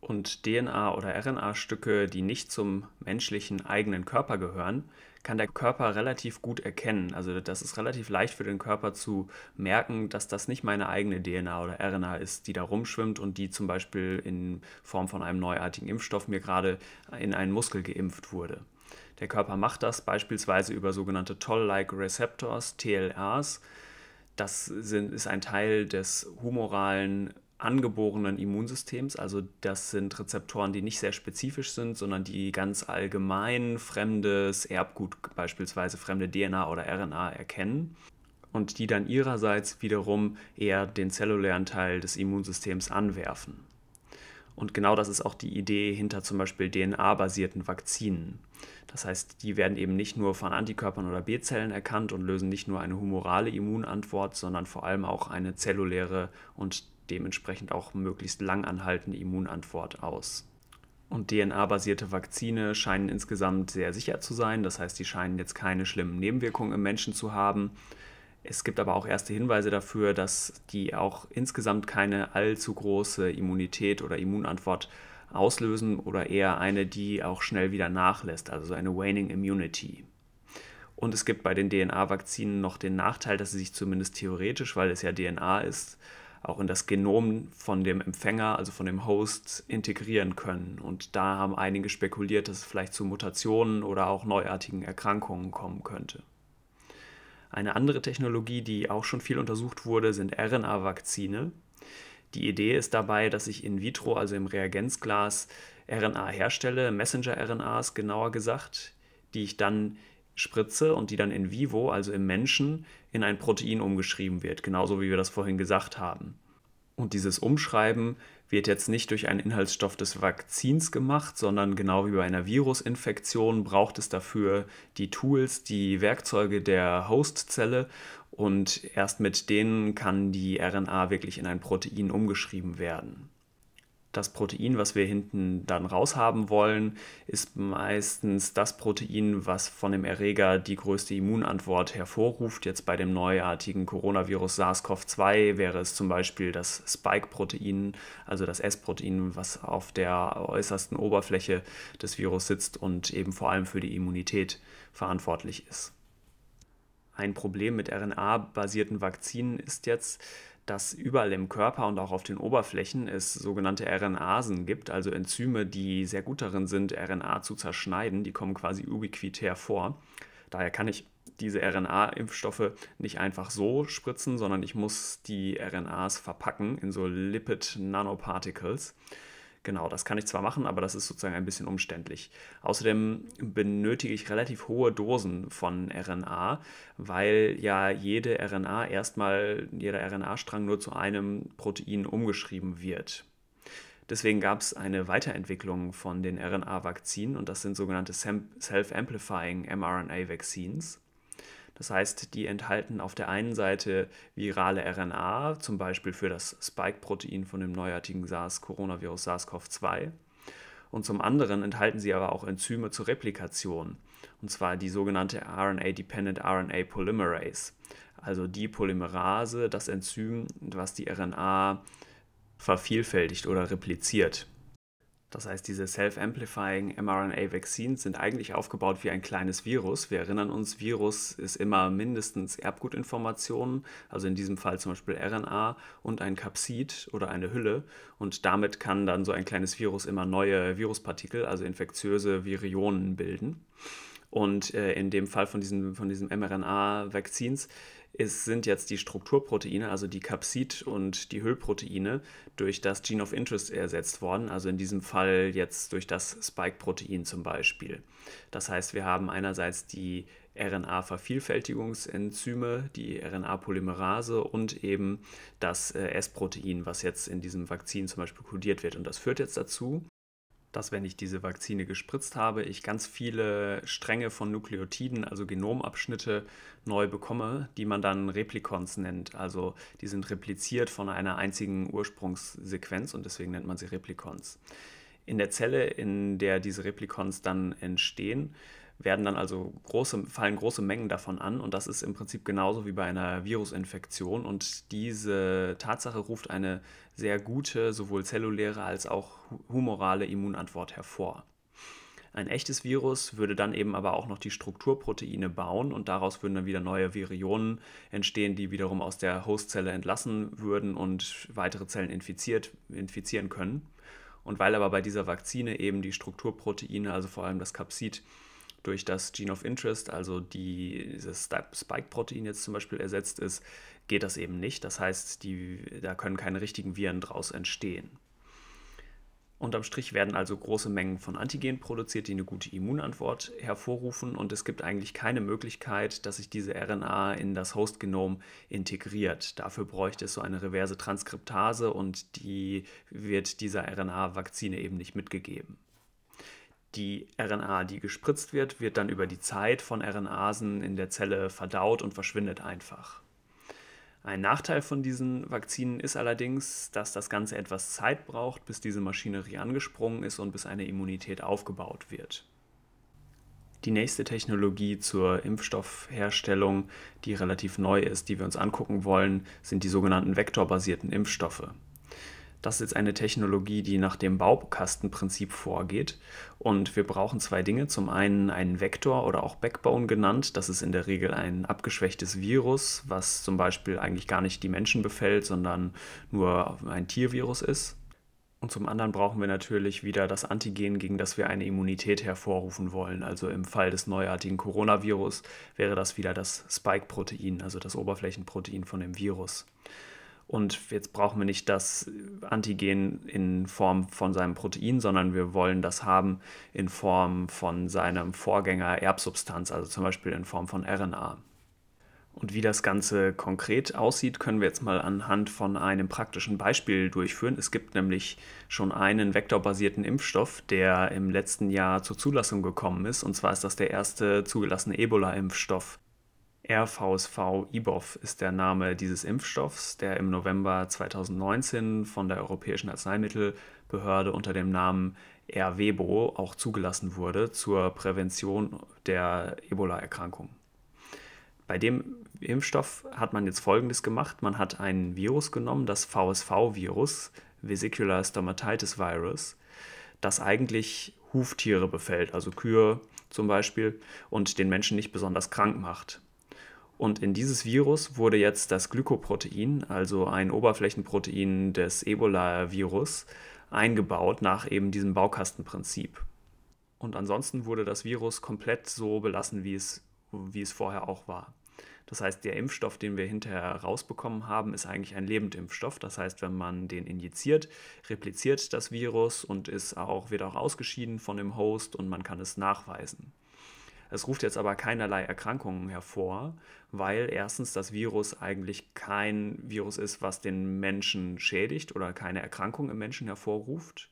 Und DNA- oder RNA-Stücke, die nicht zum menschlichen eigenen Körper gehören, kann der Körper relativ gut erkennen. Also das ist relativ leicht für den Körper zu merken, dass das nicht meine eigene DNA oder RNA ist, die da rumschwimmt und die zum Beispiel in Form von einem neuartigen Impfstoff mir gerade in einen Muskel geimpft wurde. Der Körper macht das beispielsweise über sogenannte Toll-like Receptors, TLRs. Das sind, ist ein Teil des humoralen angeborenen Immunsystems. Also das sind Rezeptoren, die nicht sehr spezifisch sind, sondern die ganz allgemein fremdes Erbgut, beispielsweise fremde DNA oder RNA erkennen und die dann ihrerseits wiederum eher den zellulären Teil des Immunsystems anwerfen. Und genau das ist auch die Idee hinter zum Beispiel DNA-basierten Vakzinen. Das heißt, die werden eben nicht nur von Antikörpern oder B-Zellen erkannt und lösen nicht nur eine humorale Immunantwort, sondern vor allem auch eine zelluläre und dementsprechend auch möglichst lang anhaltende Immunantwort aus. Und DNA-basierte Vakzine scheinen insgesamt sehr sicher zu sein. Das heißt, die scheinen jetzt keine schlimmen Nebenwirkungen im Menschen zu haben. Es gibt aber auch erste Hinweise dafür, dass die auch insgesamt keine allzu große Immunität oder Immunantwort auslösen oder eher eine, die auch schnell wieder nachlässt, also eine Waning Immunity. Und es gibt bei den DNA-Vakzinen noch den Nachteil, dass sie sich zumindest theoretisch, weil es ja DNA ist, auch in das Genom von dem Empfänger, also von dem Host, integrieren können. Und da haben einige spekuliert, dass es vielleicht zu Mutationen oder auch neuartigen Erkrankungen kommen könnte. Eine andere Technologie, die auch schon viel untersucht wurde, sind RNA-Vakzine. Die Idee ist dabei, dass ich in vitro, also im Reagenzglas, RNA herstelle, Messenger-RNAs genauer gesagt, die ich dann spritze und die dann in vivo, also im Menschen, in ein Protein umgeschrieben wird, genauso wie wir das vorhin gesagt haben. Und dieses Umschreiben wird jetzt nicht durch einen Inhaltsstoff des Vakzins gemacht, sondern genau wie bei einer Virusinfektion braucht es dafür die Tools, die Werkzeuge der Hostzelle und erst mit denen kann die RNA wirklich in ein Protein umgeschrieben werden das Protein, was wir hinten dann raushaben wollen, ist meistens das Protein, was von dem Erreger die größte Immunantwort hervorruft. Jetzt bei dem neuartigen Coronavirus SARS-CoV-2 wäre es zum Beispiel das Spike-Protein, also das S-Protein, was auf der äußersten Oberfläche des Virus sitzt und eben vor allem für die Immunität verantwortlich ist. Ein Problem mit RNA-basierten Vakzinen ist jetzt, dass überall im Körper und auch auf den Oberflächen es sogenannte RNasen gibt, also Enzyme, die sehr gut darin sind, RNA zu zerschneiden. Die kommen quasi ubiquitär vor. Daher kann ich diese RNA-Impfstoffe nicht einfach so spritzen, sondern ich muss die RNAs verpacken in so Lipid Nanoparticles. Genau, das kann ich zwar machen, aber das ist sozusagen ein bisschen umständlich. Außerdem benötige ich relativ hohe Dosen von RNA, weil ja jede RNA erstmal, jeder RNA-Strang nur zu einem Protein umgeschrieben wird. Deswegen gab es eine Weiterentwicklung von den RNA-Vakzinen und das sind sogenannte Self-Amplifying mRNA-Vaccines. Das heißt, die enthalten auf der einen Seite virale RNA, zum Beispiel für das Spike-Protein von dem neuartigen SARS-Coronavirus SARS-CoV-2. Und zum anderen enthalten sie aber auch Enzyme zur Replikation, und zwar die sogenannte RNA-Dependent RNA Polymerase, also die Polymerase, das Enzym, was die RNA vervielfältigt oder repliziert. Das heißt, diese Self-Amplifying mRNA-Vaccines sind eigentlich aufgebaut wie ein kleines Virus. Wir erinnern uns, Virus ist immer mindestens Erbgutinformationen, also in diesem Fall zum Beispiel RNA und ein Kapsid oder eine Hülle. Und damit kann dann so ein kleines Virus immer neue Viruspartikel, also infektiöse Virionen bilden. Und äh, in dem Fall von diesen, von diesen mRNA-Vaccines es sind jetzt die Strukturproteine, also die Capsid und die Hüllproteine, durch das Gene of Interest ersetzt worden, also in diesem Fall jetzt durch das Spike-Protein zum Beispiel. Das heißt, wir haben einerseits die RNA-Vervielfältigungsenzyme, die RNA-Polymerase und eben das äh, S-Protein, was jetzt in diesem Vakzin zum Beispiel kodiert wird. Und das führt jetzt dazu, dass wenn ich diese Vakzine gespritzt habe, ich ganz viele Stränge von Nukleotiden, also Genomabschnitte, neu bekomme, die man dann Replikons nennt. Also die sind repliziert von einer einzigen Ursprungssequenz und deswegen nennt man sie Replikons. In der Zelle, in der diese Replikons dann entstehen, werden dann also große, fallen große Mengen davon an und das ist im Prinzip genauso wie bei einer Virusinfektion und diese Tatsache ruft eine sehr gute, sowohl zelluläre als auch humorale Immunantwort hervor. Ein echtes Virus würde dann eben aber auch noch die Strukturproteine bauen und daraus würden dann wieder neue Virionen entstehen, die wiederum aus der Hostzelle entlassen würden und weitere Zellen infiziert, infizieren können. Und weil aber bei dieser Vakzine eben die Strukturproteine, also vor allem das Capsid, durch das Gene of Interest, also die, dieses Spike-Protein jetzt zum Beispiel ersetzt ist, geht das eben nicht. Das heißt, die, da können keine richtigen Viren draus entstehen. Unterm Strich werden also große Mengen von Antigen produziert, die eine gute Immunantwort hervorrufen und es gibt eigentlich keine Möglichkeit, dass sich diese RNA in das Hostgenom integriert. Dafür bräuchte es so eine reverse Transkriptase und die wird dieser RNA-Vakzine eben nicht mitgegeben. Die RNA, die gespritzt wird, wird dann über die Zeit von RNasen in der Zelle verdaut und verschwindet einfach. Ein Nachteil von diesen Vakzinen ist allerdings, dass das Ganze etwas Zeit braucht, bis diese Maschinerie angesprungen ist und bis eine Immunität aufgebaut wird. Die nächste Technologie zur Impfstoffherstellung, die relativ neu ist, die wir uns angucken wollen, sind die sogenannten vektorbasierten Impfstoffe. Das ist jetzt eine Technologie, die nach dem Baukastenprinzip vorgeht. Und wir brauchen zwei Dinge. Zum einen einen Vektor oder auch Backbone genannt. Das ist in der Regel ein abgeschwächtes Virus, was zum Beispiel eigentlich gar nicht die Menschen befällt, sondern nur ein Tiervirus ist. Und zum anderen brauchen wir natürlich wieder das Antigen, gegen das wir eine Immunität hervorrufen wollen. Also im Fall des neuartigen Coronavirus wäre das wieder das Spike-Protein, also das Oberflächenprotein von dem Virus. Und jetzt brauchen wir nicht das Antigen in Form von seinem Protein, sondern wir wollen das haben in Form von seinem Vorgänger Erbsubstanz, also zum Beispiel in Form von RNA. Und wie das Ganze konkret aussieht, können wir jetzt mal anhand von einem praktischen Beispiel durchführen. Es gibt nämlich schon einen vektorbasierten Impfstoff, der im letzten Jahr zur Zulassung gekommen ist. Und zwar ist das der erste zugelassene Ebola-Impfstoff. RVSV-IBOV ist der Name dieses Impfstoffs, der im November 2019 von der Europäischen Arzneimittelbehörde unter dem Namen RWEBO auch zugelassen wurde zur Prävention der Ebola-Erkrankung. Bei dem Impfstoff hat man jetzt Folgendes gemacht. Man hat ein Virus genommen, das VSV-Virus, Vesicular Stomatitis Virus, das eigentlich Huftiere befällt, also Kühe zum Beispiel, und den Menschen nicht besonders krank macht. Und in dieses Virus wurde jetzt das Glykoprotein, also ein Oberflächenprotein des Ebola-Virus, eingebaut nach eben diesem Baukastenprinzip. Und ansonsten wurde das Virus komplett so belassen, wie es, wie es vorher auch war. Das heißt, der Impfstoff, den wir hinterher rausbekommen haben, ist eigentlich ein Lebendimpfstoff. Das heißt, wenn man den injiziert, repliziert das Virus und ist auch, wird auch ausgeschieden von dem Host und man kann es nachweisen. Es ruft jetzt aber keinerlei Erkrankungen hervor, weil erstens das Virus eigentlich kein Virus ist, was den Menschen schädigt oder keine Erkrankung im Menschen hervorruft.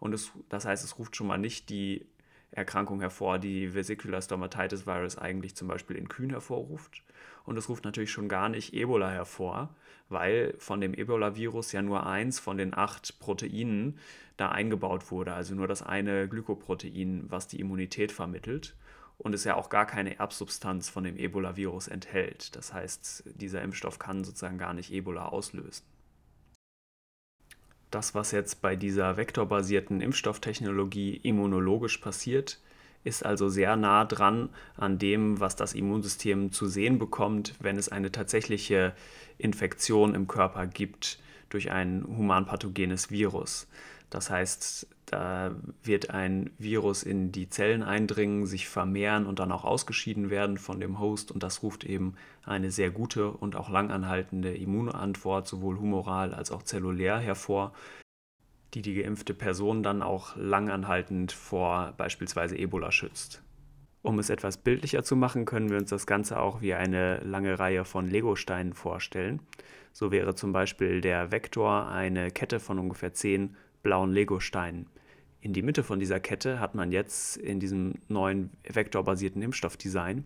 Und es, das heißt, es ruft schon mal nicht die Erkrankung hervor, die Vesicular Stomatitis Virus eigentlich zum Beispiel in Kühen hervorruft. Und es ruft natürlich schon gar nicht Ebola hervor, weil von dem Ebola-Virus ja nur eins von den acht Proteinen da eingebaut wurde, also nur das eine Glykoprotein, was die Immunität vermittelt und es ja auch gar keine Erbsubstanz von dem Ebola-Virus enthält. Das heißt, dieser Impfstoff kann sozusagen gar nicht Ebola auslösen. Das, was jetzt bei dieser vektorbasierten Impfstofftechnologie immunologisch passiert, ist also sehr nah dran an dem, was das Immunsystem zu sehen bekommt, wenn es eine tatsächliche Infektion im Körper gibt durch ein humanpathogenes Virus. Das heißt, da wird ein Virus in die Zellen eindringen, sich vermehren und dann auch ausgeschieden werden von dem Host. Und das ruft eben eine sehr gute und auch langanhaltende Immunantwort, sowohl humoral als auch zellulär hervor, die die geimpfte Person dann auch langanhaltend vor beispielsweise Ebola schützt. Um es etwas bildlicher zu machen, können wir uns das Ganze auch wie eine lange Reihe von Legosteinen vorstellen. So wäre zum Beispiel der Vektor eine Kette von ungefähr zehn blauen Legosteinen. In die Mitte von dieser Kette hat man jetzt in diesem neuen vektorbasierten Impfstoffdesign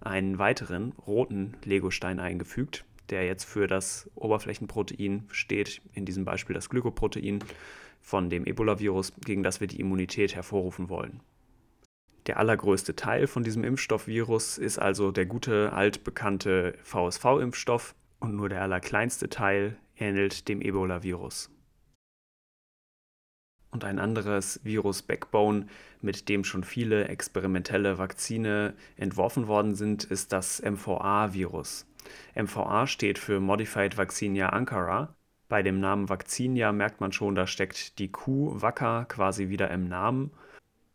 einen weiteren roten Legostein eingefügt, der jetzt für das Oberflächenprotein steht, in diesem Beispiel das Glykoprotein von dem Ebola-Virus, gegen das wir die Immunität hervorrufen wollen. Der allergrößte Teil von diesem Impfstoffvirus ist also der gute altbekannte VSV-Impfstoff und nur der allerkleinste Teil ähnelt dem Ebola-Virus. Und ein anderes Virus Backbone, mit dem schon viele experimentelle Vakzine entworfen worden sind, ist das MVA-Virus. MVA steht für Modified Vaccinia Ankara. Bei dem Namen Vaccinia merkt man schon, da steckt die Kuh Wacker quasi wieder im Namen.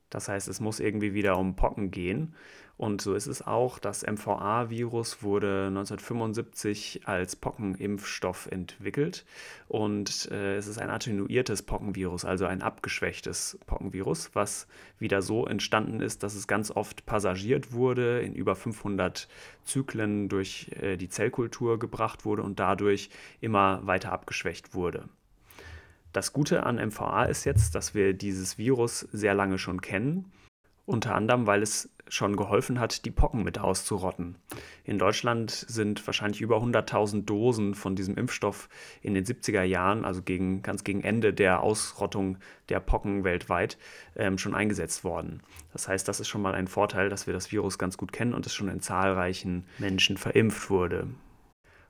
Das heißt, es muss irgendwie wieder um Pocken gehen. Und so ist es auch. Das MVA-Virus wurde 1975 als Pockenimpfstoff entwickelt. Und äh, es ist ein attenuiertes Pockenvirus, also ein abgeschwächtes Pockenvirus, was wieder so entstanden ist, dass es ganz oft passagiert wurde, in über 500 Zyklen durch äh, die Zellkultur gebracht wurde und dadurch immer weiter abgeschwächt wurde. Das Gute an MVA ist jetzt, dass wir dieses Virus sehr lange schon kennen. Unter anderem, weil es schon geholfen hat, die Pocken mit auszurotten. In Deutschland sind wahrscheinlich über 100.000 Dosen von diesem Impfstoff in den 70er Jahren, also gegen, ganz gegen Ende der Ausrottung der Pocken weltweit, ähm, schon eingesetzt worden. Das heißt, das ist schon mal ein Vorteil, dass wir das Virus ganz gut kennen und es schon in zahlreichen Menschen verimpft wurde.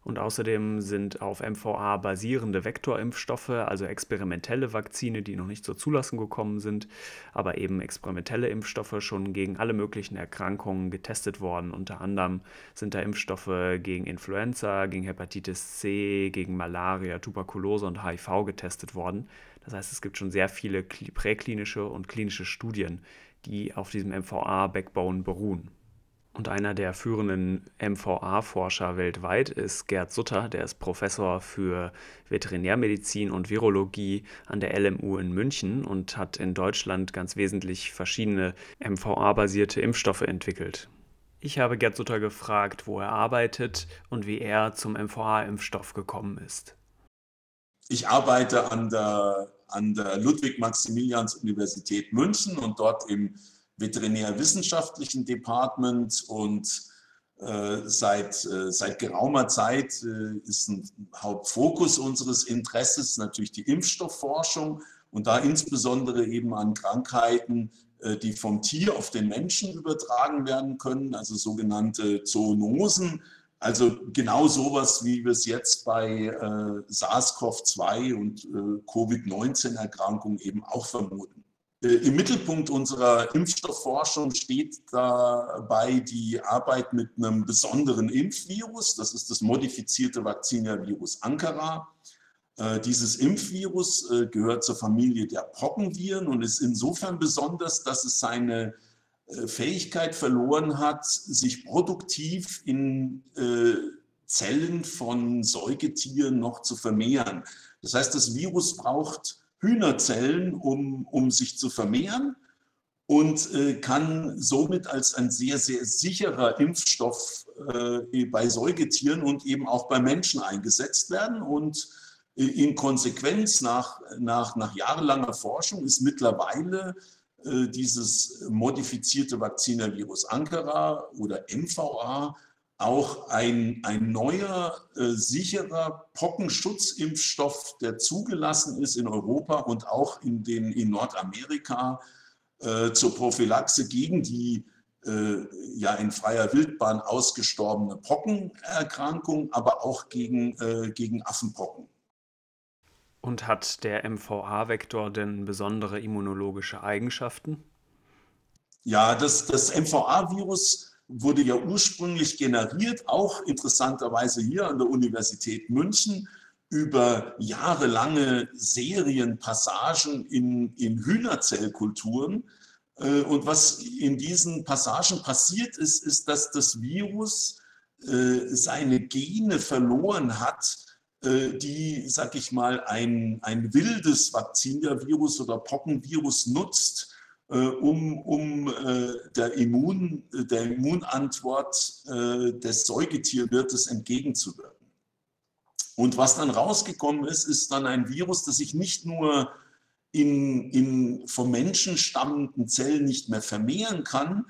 Und außerdem sind auf MVA basierende Vektorimpfstoffe, also experimentelle Vakzine, die noch nicht zur Zulassung gekommen sind, aber eben experimentelle Impfstoffe schon gegen alle möglichen Erkrankungen getestet worden. Unter anderem sind da Impfstoffe gegen Influenza, gegen Hepatitis C, gegen Malaria, Tuberkulose und HIV getestet worden. Das heißt, es gibt schon sehr viele präklinische und klinische Studien, die auf diesem MVA-Backbone beruhen. Und einer der führenden MVA-Forscher weltweit ist Gerd Sutter, der ist Professor für Veterinärmedizin und Virologie an der LMU in München und hat in Deutschland ganz wesentlich verschiedene MVA-basierte Impfstoffe entwickelt. Ich habe Gerd Sutter gefragt, wo er arbeitet und wie er zum MVA-Impfstoff gekommen ist. Ich arbeite an der, an der Ludwig-Maximilians-Universität München und dort im veterinärwissenschaftlichen Department und äh, seit, äh, seit geraumer Zeit äh, ist ein Hauptfokus unseres Interesses natürlich die Impfstoffforschung und da insbesondere eben an Krankheiten, äh, die vom Tier auf den Menschen übertragen werden können, also sogenannte Zoonosen. Also genau sowas, wie wir es jetzt bei äh, SARS-CoV-2 und äh, Covid-19-Erkrankungen eben auch vermuten. Äh, Im Mittelpunkt unserer Impfstoffforschung steht dabei die Arbeit mit einem besonderen Impfvirus. Das ist das modifizierte Vaccinia-Virus Ankara. Äh, dieses Impfvirus äh, gehört zur Familie der Pockenviren und ist insofern besonders, dass es seine Fähigkeit verloren hat, sich produktiv in Zellen von Säugetieren noch zu vermehren. Das heißt, das Virus braucht Hühnerzellen, um, um sich zu vermehren und äh, kann somit als ein sehr, sehr sicherer Impfstoff äh, bei Säugetieren und eben auch bei Menschen eingesetzt werden. Und äh, in Konsequenz nach, nach, nach jahrelanger Forschung ist mittlerweile äh, dieses modifizierte Vakzinavirus Ankara oder MVA auch ein, ein neuer, äh, sicherer Pockenschutzimpfstoff, der zugelassen ist in Europa und auch in, den, in Nordamerika äh, zur Prophylaxe gegen die äh, ja in freier Wildbahn ausgestorbene Pockenerkrankung, aber auch gegen, äh, gegen Affenpocken. Und hat der MVA-Vektor denn besondere immunologische Eigenschaften? Ja, das, das MVA-Virus wurde ja ursprünglich generiert, auch interessanterweise hier an der Universität München, über jahrelange Serienpassagen in, in Hühnerzellkulturen. Äh, und was in diesen Passagen passiert ist, ist, dass das Virus äh, seine Gene verloren hat, äh, die, sag ich mal, ein, ein wildes Vaccinia-Virus oder Pockenvirus nutzt, um, um äh, der, Immun, der Immunantwort äh, des Säugetierwirtes entgegenzuwirken. Und was dann rausgekommen ist, ist dann ein Virus, das sich nicht nur in, in vom Menschen stammenden Zellen nicht mehr vermehren kann,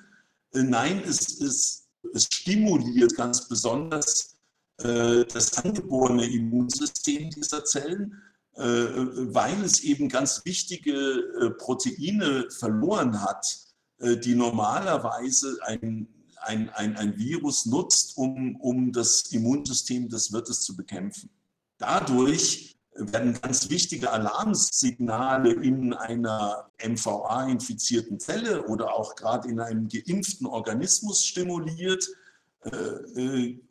nein, es, es, es stimuliert ganz besonders das angeborene Immunsystem dieser Zellen äh, weil es eben ganz wichtige äh, Proteine verloren hat, äh, die normalerweise ein, ein, ein, ein Virus nutzt, um, um das Immunsystem des Wirtes zu bekämpfen. Dadurch werden ganz wichtige Alarmsignale in einer MVA-infizierten Zelle oder auch gerade in einem geimpften Organismus stimuliert, äh, äh,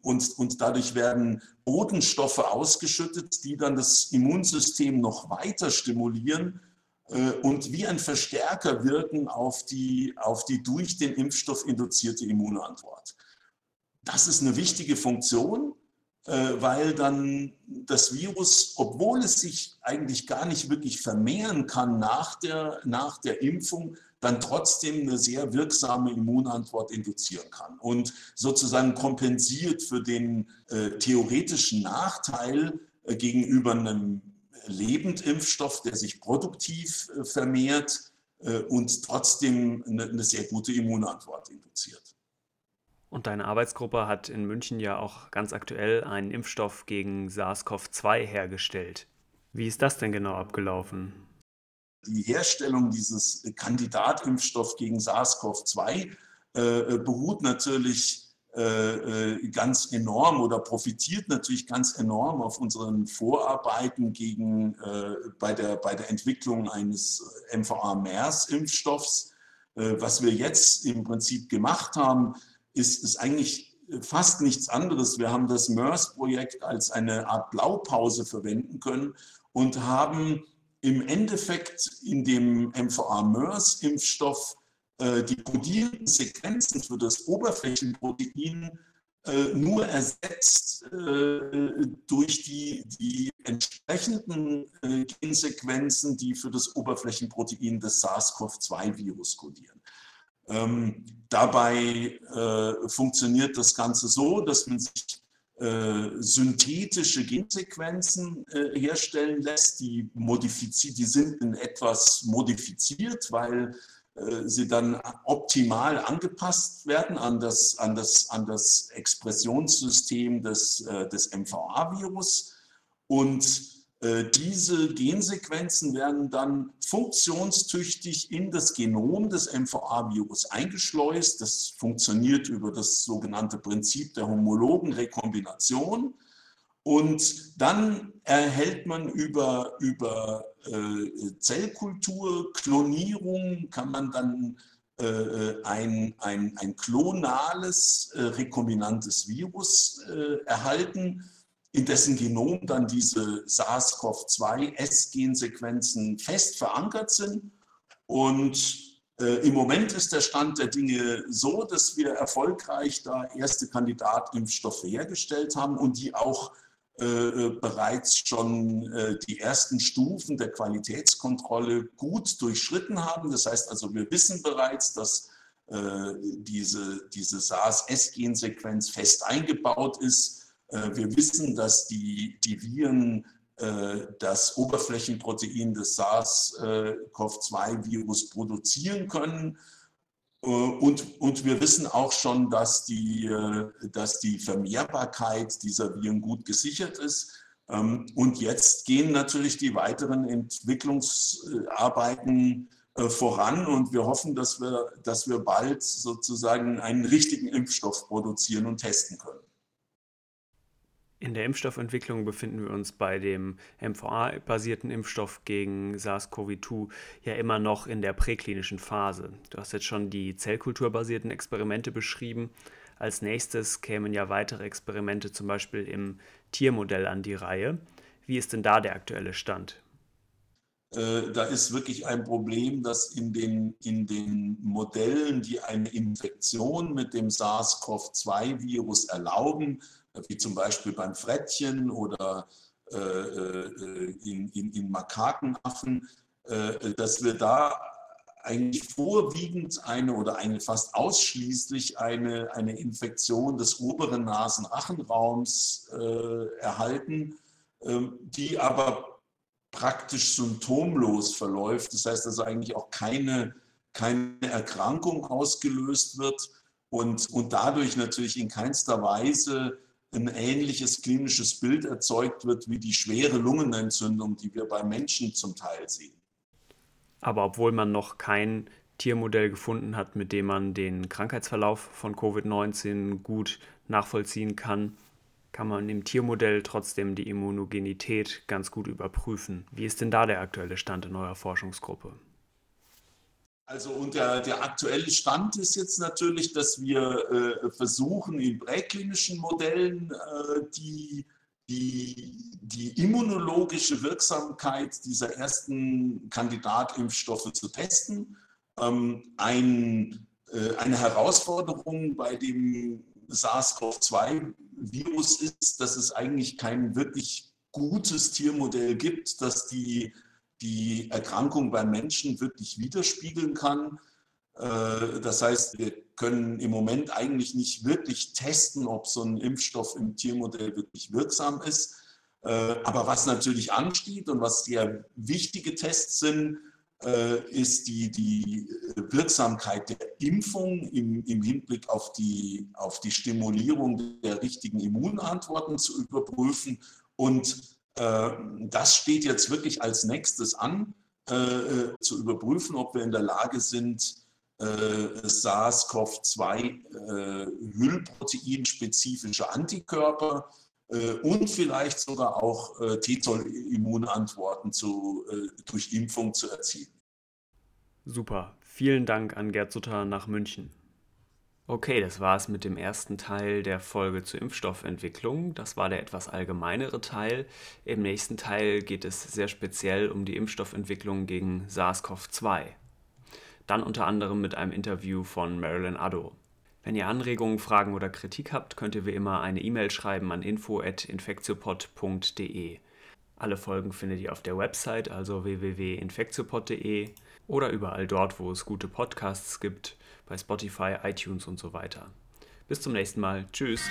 und, und dadurch werden Botenstoffe ausgeschüttet, die dann das Immunsystem noch weiter stimulieren äh, und wie ein Verstärker wirken auf die, auf die durch den Impfstoff induzierte Immunantwort. Das ist eine wichtige Funktion, weil dann das Virus, obwohl es sich eigentlich gar nicht wirklich vermehren kann nach der, nach der Impfung, dann trotzdem eine sehr wirksame Immunantwort induzieren kann und sozusagen kompensiert für den äh, theoretischen Nachteil äh, gegenüber einem Lebendimpfstoff, der sich produktiv äh, vermehrt äh, und trotzdem eine, eine sehr gute Immunantwort induziert. Und deine Arbeitsgruppe hat in München ja auch ganz aktuell einen Impfstoff gegen SARS-CoV-2 hergestellt. Wie ist das denn genau abgelaufen? Die Herstellung dieses Kandidatimpfstoff gegen SARS-CoV-2 äh, beruht natürlich äh, äh, ganz enorm oder profitiert natürlich ganz enorm auf unseren Vorarbeiten gegen, äh, bei, der, bei der Entwicklung eines MVA-MERS-Impfstoffs. Äh, was wir jetzt im Prinzip gemacht haben, ist, ist eigentlich fast nichts anderes. Wir haben das MERS-Projekt als eine Art Blaupause verwenden können und haben im Endeffekt in dem MVA-MERS-Impfstoff äh, die kodierenden Sequenzen für das Oberflächenprotein äh, nur ersetzt äh, durch die, die entsprechenden Gensequenzen, die für das Oberflächenprotein des SARS-CoV-2-Virus kodieren. Ähm, dabei äh, funktioniert das Ganze so, dass man sich äh, synthetische Gensequenzen äh, herstellen lässt, die, modifiziert, die sind in etwas modifiziert, weil äh, sie dann optimal angepasst werden an das, an das, an das Expressionssystem des, äh, des MVA-Virus. Und diese Gensequenzen werden dann funktionstüchtig in das Genom des MVA-Virus eingeschleust. Das funktioniert über das sogenannte Prinzip der homologen Rekombination. Und dann erhält man über, über äh, Zellkultur, Klonierung, kann man dann äh, ein, ein, ein klonales, äh, rekombinantes Virus äh, erhalten in dessen Genom dann diese SARS-CoV-2-S-Gensequenzen fest verankert sind. Und Äh, Im Moment ist der Stand der Dinge so, dass wir erfolgreich da erste Kandidatimpfstoffe hergestellt haben und die auch äh, äh, bereits schon äh, die ersten Stufen der Qualitätskontrolle gut durchschritten haben. Das heißt also, wir wissen bereits, dass äh, diese, diese SARS-S-Gensequenz fest eingebaut ist. Äh, wir wissen, dass die, die Viren äh, das Oberflächenprotein des SARS-CoV-2-Virus produzieren können. Äh, und, und wir wissen auch schon, dass die, dass die Vermehrbarkeit dieser Viren gut gesichert ist. Ähm, und jetzt gehen natürlich die weiteren Entwicklungsarbeiten voran und wir hoffen, dass wir, dass wir bald sozusagen einen richtigen Impfstoff produzieren und testen können. In der Impfstoffentwicklung befinden wir uns bei dem mVA-basierten Impfstoff gegen SARS-CoV-2 ja immer noch in der präklinischen Phase. Du hast jetzt schon die zellkulturbasierten Experimente beschrieben. Als nächstes kämen ja weitere Experimente zum Beispiel im Tiermodell an die Reihe. Wie ist denn da der aktuelle Stand? Äh, da ist wirklich ein Problem, dass in den, in den Modellen, die eine Infektion mit dem SARS-CoV-2-Virus erlauben, wie zum Beispiel beim Frettchen oder äh, äh, in, in, in Makakenaffen, dass wir da eigentlich vorwiegend eine oder eine fast ausschließlich eine, eine Infektion des oberen Nasenrachenraums äh, erhalten, ähm, die aber praktisch symptomlos verläuft. Das heißt also eigentlich auch keine, keine Erkrankung ausgelöst wird und, und dadurch natürlich in keinster Weise ein ähnliches klinisches Bild erzeugt wird wie die schwere Lungenentzündung, die wir bei Menschen zum Teil sehen. Aber obwohl man noch kein Tiermodell gefunden hat, mit dem man den Krankheitsverlauf von Covid-19 gut nachvollziehen kann, kann man im Tiermodell trotzdem die Immunogenität ganz gut überprüfen. Wie ist denn da der aktuelle Stand in eurer Forschungsgruppe? Also und der, der, aktuelle Stand ist jetzt natürlich, dass wir äh, versuchen, in präklinischen Modellen äh, die, die, die, immunologische Wirksamkeit dieser ersten Kandidatimpfstoffe zu testen. Ähm, ein, äh, eine Herausforderung bei dem SARS-CoV-2-Virus ist, dass es eigentlich kein wirklich gutes Tiermodell gibt, das die die Erkrankung beim Menschen wirklich widerspiegeln kann. Äh, das heißt, wir können im Moment eigentlich nicht wirklich testen, ob so ein Impfstoff im Tiermodell wirklich wirksam ist. Äh, aber was natürlich ansteht und was sehr wichtige Tests sind, ist die, die Wirksamkeit der Impfung im, im Hinblick auf die, auf die Stimulierung der richtigen Immunantworten zu überprüfen. Und äh, das steht jetzt wirklich als nächstes an, äh, äh, zu überprüfen, ob wir in der Lage sind, SARS-CoV-2-Hüllproteinspezifische Antikörper und vielleicht sogar auch T-Zell-Immunantworten durch Impfung zu erzielen. Super. Vielen Dank an Gerd Sutter nach München. Okay, das war es mit dem ersten Teil der Folge zur Impfstoffentwicklung. Das war der etwas allgemeinere Teil. Im nächsten Teil geht es sehr speziell um die Impfstoffentwicklung gegen SARS-CoV-2. Dann unter anderem mit einem Interview von Marilyn Addo. Wenn ihr Anregungen, Fragen oder Kritik habt, könnt ihr wie immer eine E-Mail schreiben an info@infektiopod.de. Alle Folgen findet ihr auf der Website, also www.infektiopod.de oder überall dort, wo es gute Podcasts gibt bei Spotify, iTunes und so weiter. Bis zum nächsten Mal. Tschüss.